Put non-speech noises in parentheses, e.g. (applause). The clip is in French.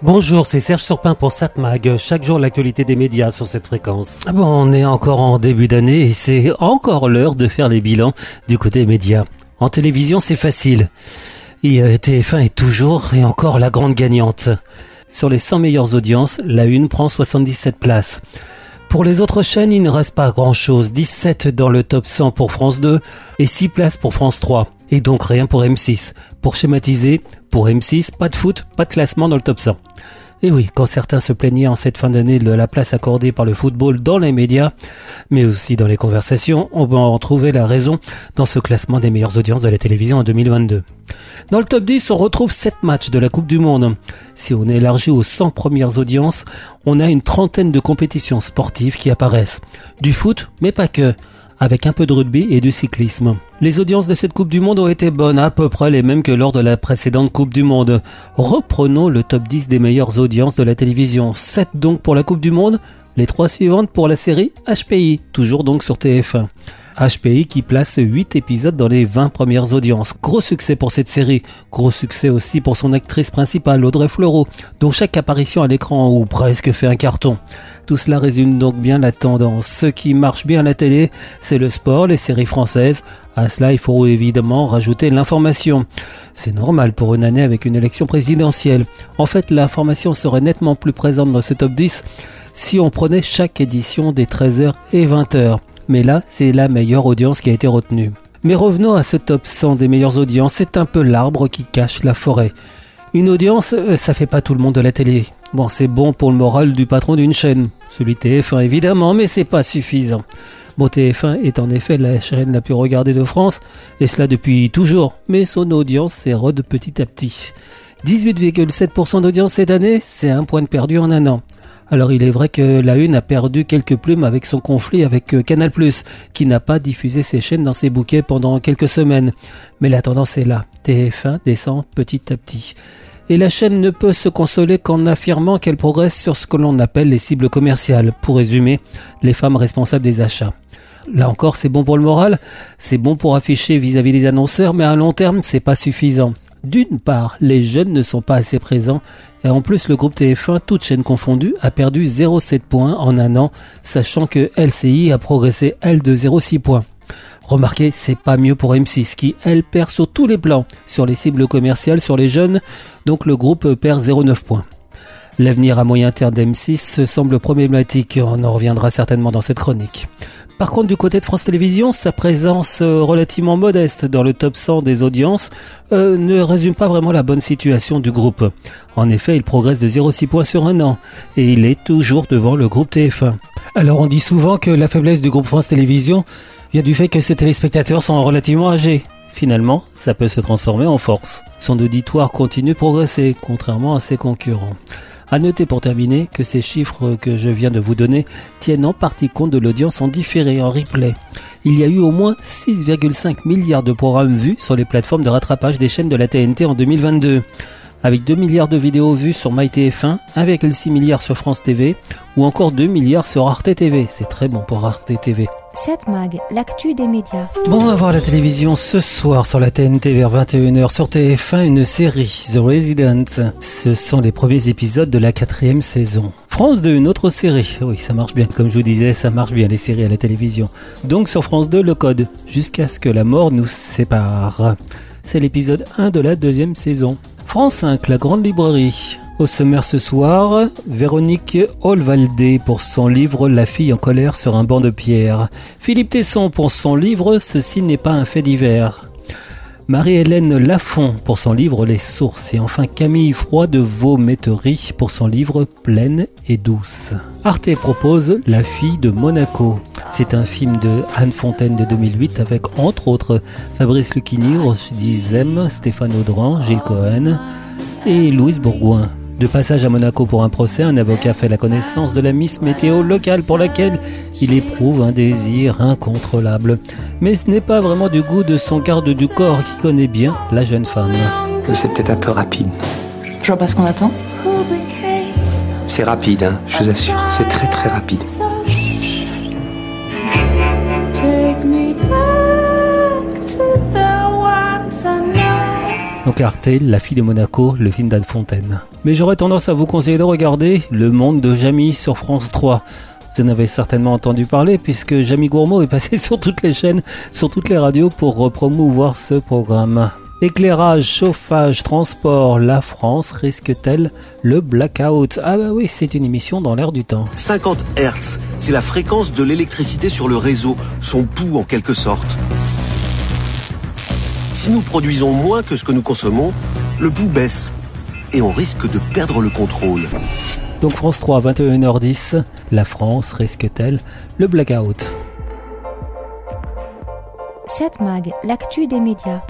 Bonjour, c'est Serge Surpin pour SatMag. Chaque jour, l'actualité des médias sur cette fréquence. Ah bon, on est encore en début d'année et c'est encore l'heure de faire les bilans du côté médias. En télévision, c'est facile. Et euh, TF1 est toujours et encore la grande gagnante. Sur les 100 meilleures audiences, la une prend 77 places. Pour les autres chaînes, il ne reste pas grand chose. 17 dans le top 100 pour France 2 et 6 places pour France 3. Et donc rien pour M6. Pour schématiser, pour M6, pas de foot, pas de classement dans le top 100. Et oui, quand certains se plaignaient en cette fin d'année de la place accordée par le football dans les médias, mais aussi dans les conversations, on peut en trouver la raison dans ce classement des meilleures audiences de la télévision en 2022. Dans le top 10, on retrouve 7 matchs de la Coupe du Monde. Si on élargit aux 100 premières audiences, on a une trentaine de compétitions sportives qui apparaissent. Du foot, mais pas que avec un peu de rugby et du cyclisme. Les audiences de cette Coupe du Monde ont été bonnes, à peu près les mêmes que lors de la précédente Coupe du Monde. Reprenons le top 10 des meilleures audiences de la télévision. 7 donc pour la Coupe du Monde, les 3 suivantes pour la série HPI, toujours donc sur TF1. HPI qui place 8 épisodes dans les 20 premières audiences. Gros succès pour cette série. Gros succès aussi pour son actrice principale, Audrey Fleurot, dont chaque apparition à l'écran ou presque fait un carton. Tout cela résume donc bien la tendance. Ce qui marche bien à la télé, c'est le sport, les séries françaises. À cela, il faut évidemment rajouter l'information. C'est normal pour une année avec une élection présidentielle. En fait, l'information serait nettement plus présente dans ce top 10 si on prenait chaque édition des 13h et 20h mais là, c'est la meilleure audience qui a été retenue. Mais revenons à ce top 100 des meilleures audiences, c'est un peu l'arbre qui cache la forêt. Une audience, euh, ça fait pas tout le monde de la télé. Bon, c'est bon pour le moral du patron d'une chaîne, celui TF1 évidemment, mais c'est pas suffisant. Bon, TF1 est en effet la chaîne la plus regardée de France, et cela depuis toujours, mais son audience s'érode petit à petit. 18,7% d'audience cette année, c'est un point de perdu en un an. Alors il est vrai que la Une a perdu quelques plumes avec son conflit avec euh, Canal+, qui n'a pas diffusé ses chaînes dans ses bouquets pendant quelques semaines. Mais la tendance est là. TF1 descend petit à petit. Et la chaîne ne peut se consoler qu'en affirmant qu'elle progresse sur ce que l'on appelle les cibles commerciales, pour résumer, les femmes responsables des achats. Là encore, c'est bon pour le moral, c'est bon pour afficher vis-à-vis des annonceurs, mais à long terme, c'est pas suffisant. D'une part, les jeunes ne sont pas assez présents, et en plus le groupe TF1, toutes chaînes confondues, a perdu 0,7 points en un an, sachant que LCI a progressé elle de 0,6 points. Remarquez, c'est pas mieux pour M6 qui, elle, perd sur tous les plans, sur les cibles commerciales, sur les jeunes, donc le groupe perd 0,9 points. L'avenir à moyen terme d'M6 semble problématique, on en reviendra certainement dans cette chronique. Par contre, du côté de France Télévisions, sa présence euh, relativement modeste dans le top 100 des audiences euh, ne résume pas vraiment la bonne situation du groupe. En effet, il progresse de 0,6 points sur un an et il est toujours devant le groupe TF1. Alors on dit souvent que la faiblesse du groupe France Télévisions vient du fait que ses téléspectateurs sont relativement âgés. Finalement, ça peut se transformer en force. Son auditoire continue de progresser, contrairement à ses concurrents. À noter pour terminer que ces chiffres que je viens de vous donner tiennent en partie compte de l'audience en différé, en replay. Il y a eu au moins 6,5 milliards de programmes vus sur les plateformes de rattrapage des chaînes de la TNT en 2022 avec 2 milliards de vidéos vues sur MyTF1, 1,6 milliards sur France TV ou encore 2 milliards sur Arte TV. C'est très bon pour Arte TV. 7 Mag, l'actu des médias. Bon, on va voir la télévision ce soir sur la TNT vers 21h sur TF1 une série, The Resident. Ce sont les premiers épisodes de la quatrième saison. France 2, une autre série. Oui, ça marche bien. Comme je vous disais, ça marche bien les séries à la télévision. Donc sur France 2, le code. Jusqu'à ce que la mort nous sépare. C'est l'épisode 1 de la deuxième saison. France 5, la grande librairie. Au sommaire ce soir, Véronique Olvalde pour son livre La fille en colère sur un banc de pierre. Philippe Tesson pour son livre Ceci n'est pas un fait divers. Marie-Hélène Lafont pour son livre Les sources et enfin Camille Froid de Vauméterie pour son livre Pleine et douce. Arte propose La fille de Monaco. C'est un film de Anne Fontaine de 2008 avec entre autres Fabrice Lucchini, Rochdy Zem, Stéphane Audran, Gilles Cohen et Louise Bourgoin. De passage à Monaco pour un procès, un avocat fait la connaissance de la Miss Météo locale pour laquelle il éprouve un désir incontrôlable. Mais ce n'est pas vraiment du goût de son garde du corps qui connaît bien la jeune femme. C'est peut-être un peu rapide. Je vois pas ce qu'on attend. C'est rapide, hein, je vous assure. C'est très très rapide. Donc Arte, La fille de Monaco, le film d'Anne Fontaine. Mais j'aurais tendance à vous conseiller de regarder Le monde de Jamie sur France 3. Vous en avez certainement entendu parler puisque Jamie Gourmaud est passé (laughs) sur toutes les chaînes, sur toutes les radios pour promouvoir ce programme. Éclairage, chauffage, transport, la France risque-t-elle le blackout? Ah bah oui, c'est une émission dans l'air du temps. 50 Hz, c'est la fréquence de l'électricité sur le réseau, son pouls en quelque sorte. Si nous produisons moins que ce que nous consommons, le pouls baisse et on risque de perdre le contrôle. Donc France 3, 21h10, la France risque-t-elle le blackout? 7 Mag, l'actu des médias.